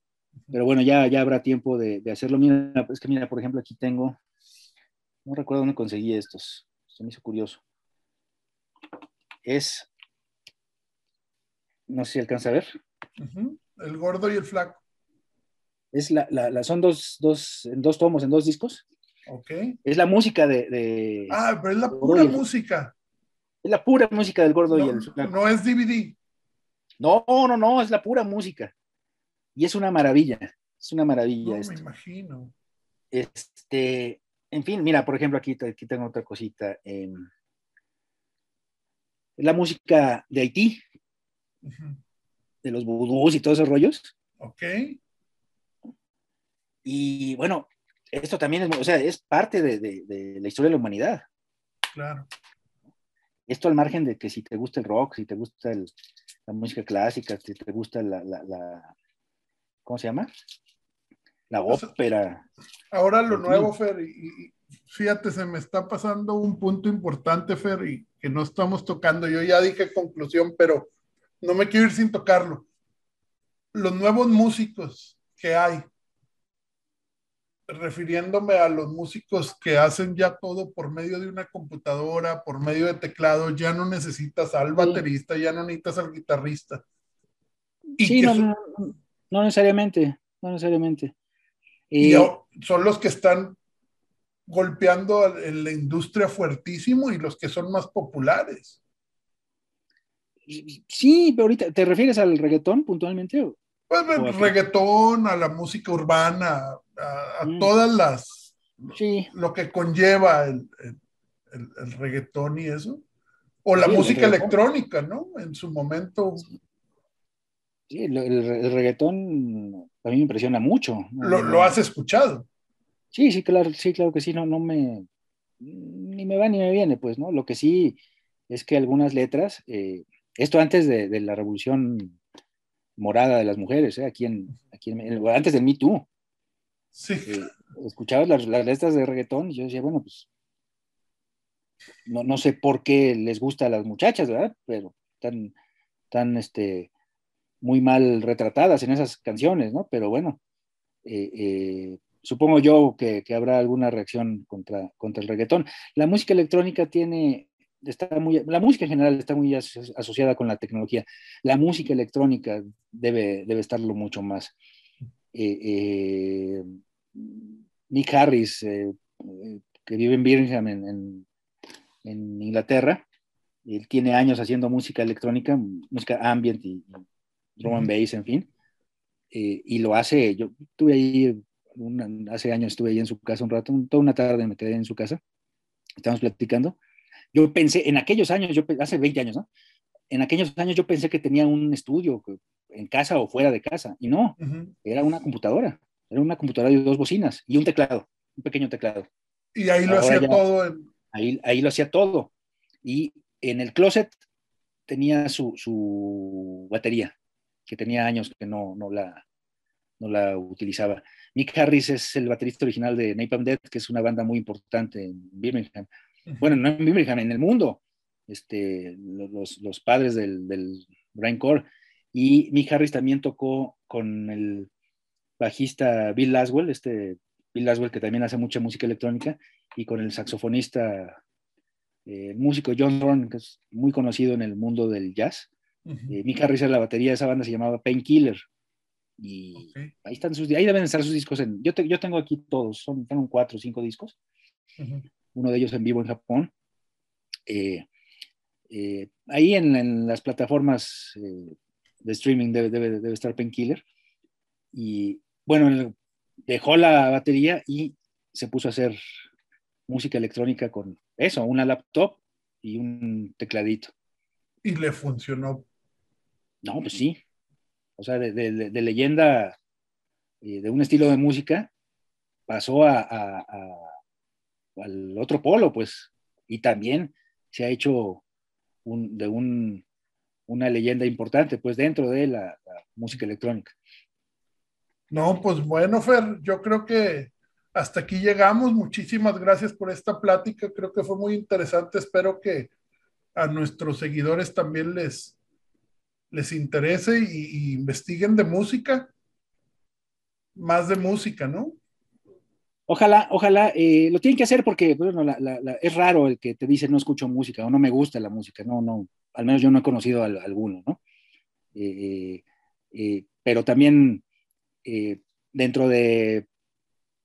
pero bueno, ya, ya habrá tiempo de, hacerlo. Mira, es que mira, por ejemplo, aquí tengo, no recuerdo dónde conseguí estos, se me hizo curioso. Es, no sé si alcanza a ver. El gordo y el flaco. Es la, la, son dos, dos, en dos tomos, en dos discos. Ok. Es la música de. ah, pero es la pura música. Es la pura música del gordo y el No es DVD. No, no, no, es la pura música. Y es una maravilla. Es una maravilla. No, me imagino. Este, en fin, mira, por ejemplo, aquí, aquí tengo otra cosita. Eh, la música de Haití, de los vudús y todos esos rollos. Ok. Y bueno, esto también es, o sea, es parte de, la historia de la humanidad. Claro. Esto al margen de que si te gusta el rock, si te gusta la música clásica, si te gusta la, ¿cómo se llama? La pues, ópera. Ahora lo nuevo, Fer, y, fíjate, se me está pasando un punto importante, Fer, y que no estamos tocando. Yo ya dije conclusión, pero no me quiero ir sin tocarlo. Los nuevos músicos que hay, refiriéndome a los músicos que hacen ya todo por medio de una computadora, por medio de teclado, ya no necesitas al baterista, ya no necesitas al guitarrista. sí, no, no, necesariamente, no necesariamente. Y son los que están golpeando en la industria fuertísimo y los que son más populares. Sí, pero ahorita, ¿te refieres al reggaetón puntualmente? Pues el reggaetón, a la música urbana, a, mm. todas las, lo que conlleva el, el, reggaetón y eso. O la música electrónica, ¿no? En su momento. Sí, el, reggaetón a mí me impresiona mucho. ¿Lo, has escuchado? Sí, sí, claro, sí, claro que sí, no, no me, ni me va ni me viene, pues, ¿no? Lo que sí es que algunas letras, eh, esto antes de, de, la revolución morada de las mujeres, ¿eh? aquí, en, aquí antes del Me Too. Sí. Eh, escuchabas las, las, letras de reggaetón y yo decía, bueno, pues no, no, sé por qué les gusta a las muchachas, ¿verdad? Pero están, tan este, muy mal retratadas en esas canciones, ¿no? Pero bueno, eh, supongo yo que, que, habrá alguna reacción contra, contra el reggaetón. La música electrónica tiene está muy, la música en general está muy asociada con la tecnología. La música electrónica debe, debe estarlo mucho más. Eh, eh, Nick Harris, eh, que vive en Birmingham, en, en, Inglaterra, él tiene años haciendo música electrónica, música ambient y, drum and bass, en fin, y lo hace, yo estuve ahí, hace años estuve ahí en su casa un rato, toda una tarde me quedé en su casa, estábamos platicando, yo pensé, en aquellos años, yo, hace 20 años, ¿no? En aquellos años yo pensé que tenía un estudio en casa o fuera de casa, y no, era una computadora, era una computadora de dos bocinas y un teclado, un pequeño teclado. Y ahí lo hacía todo. Ahí, ahí lo hacía todo. Y en el closet tenía su, su batería, que tenía años que no, no, la, no la utilizaba. Nick Harris es el baterista original de Napalm Death, que es una banda muy importante en Birmingham bueno, no en Birmingham, en el mundo, este, los, los padres del, del Brain Core. Y Mick Harris también tocó con el bajista Bill Laswell, este Bill Laswell que también hace mucha música electrónica, y con el saxofonista, eh, músico John Thorne, que es muy conocido en el mundo del jazz. Eh, Mick Harris era la batería de esa banda, se llamaba Painkiller. Y ahí están sus, ahí deben estar sus discos. En, yo, yo tengo aquí todos, son, son cuatro o cinco discos uno de ellos en vivo en Japón. Eh, eh, ahí en, las plataformas eh, de streaming debe, debe, debe estar Painkiller. Y bueno, dejó la batería y se puso a hacer música electrónica con eso, una laptop y un tecladito. Y le funcionó. No, pues sí. O sea, de, de, leyenda eh, de un estilo de música pasó a, al otro polo, pues, y también se ha hecho de un, una leyenda importante, pues, dentro de la música electrónica. No, pues bueno, Fer, yo creo que hasta aquí llegamos. Muchísimas gracias por esta plática. Creo que fue muy interesante. Espero que a nuestros seguidores también les, les interese y, investiguen de música. Más de música, ¿no? Ojalá, ojalá, eh, lo tienen que hacer porque bueno, es raro el que te dice no escucho música o no me gusta la música, no, no, al menos yo no he conocido a, alguno, ¿no? Eh, eh, pero también dentro de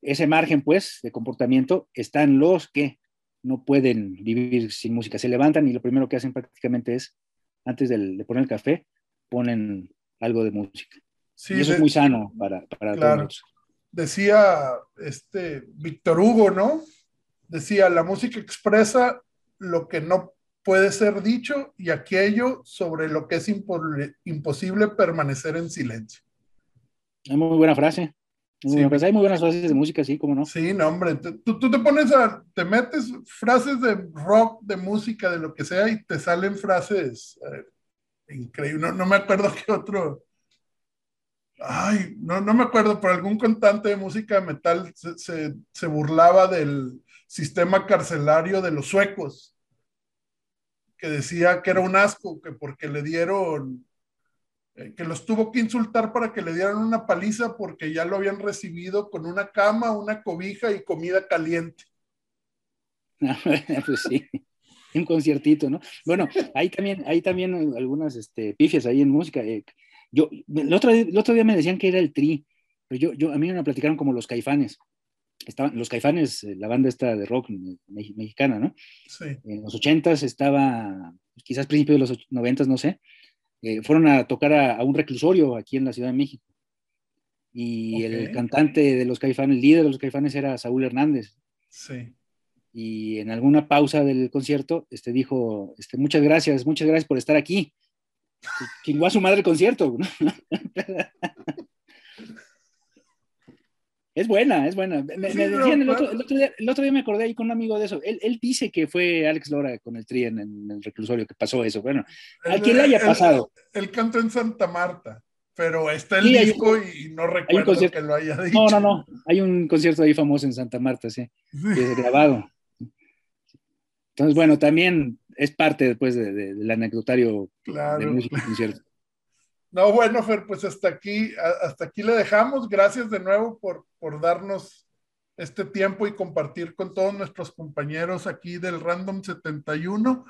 ese margen, pues, de comportamiento, están los que no pueden vivir sin música. Se levantan y lo primero que hacen prácticamente es, antes de, poner el café, ponen algo de música. y eso es muy sano para, para todos. Decía este Víctor Hugo, ¿no? Decía, la música expresa lo que no puede ser dicho y aquello sobre lo que es imposible permanecer en silencio. Es muy buena frase. Sí. Hay muy buenas frases de música, sí, como no. Sí, no, hombre. Tú, tú, te pones a, te metes frases de rock, de música, de lo que sea, y te salen frases eh, increíbles. No, me acuerdo qué otro. Ay, no, no me acuerdo, pero algún cantante de música metal se, se, burlaba del sistema carcelario de los suecos, que decía que era un asco, que porque le dieron eh, que los tuvo que insultar para que le dieran una paliza porque ya lo habían recibido con una cama, una cobija y comida caliente. pues sí, un conciertito, ¿no? Bueno, hay también, hay también algunas este, pifias ahí en música. Eh, yo, el otro, el otro día me decían que era el tri, pero yo, yo, a mí me platicaron como los caifanes. Estaban, los caifanes, eh, la banda esta de rock mexicana, ¿no? Sí. En los ochentas estaba, quizás principios de los noventas, no sé, eh, fueron a tocar a, un reclusorio aquí en la Ciudad de México. Y el cantante de los caifanes, el líder de los caifanes era Saúl Hernández. Sí. Y en alguna pausa del concierto, este dijo, este, muchas gracias, muchas gracias por estar aquí. Chingó a su madre el concierto. Es buena, es buena. Me, decían el, otro, día, me acordé ahí con un amigo de eso. Él, dice que fue Alex Lora con el tri en, el reclusorio que pasó eso. Bueno, a quien le haya pasado. Él, cantó en Santa Marta, pero está el disco y no recuerdo que lo haya dicho. No, no, no. Hay un concierto ahí famoso en Santa Marta, sí. es grabado. Entonces, bueno, también es parte después del anecdotario de música concierto. No, bueno, Fer, pues hasta aquí, hasta aquí le dejamos. Gracias de nuevo por, por darnos este tiempo y compartir con todos nuestros compañeros aquí del Random 71.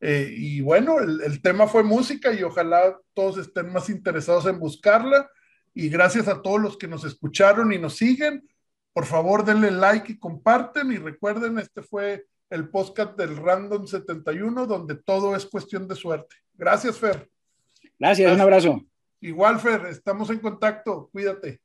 Eh, y bueno, el, el, tema fue música y ojalá todos estén más interesados en buscarla. Y gracias a todos los que nos escucharon y nos siguen. Por favor, denle like y comparten. Y recuerden, este fue el podcast del Random 71, donde todo es cuestión de suerte. Gracias, Fer. Gracias, un abrazo. Igual, Fer, estamos en contacto. Cuídate.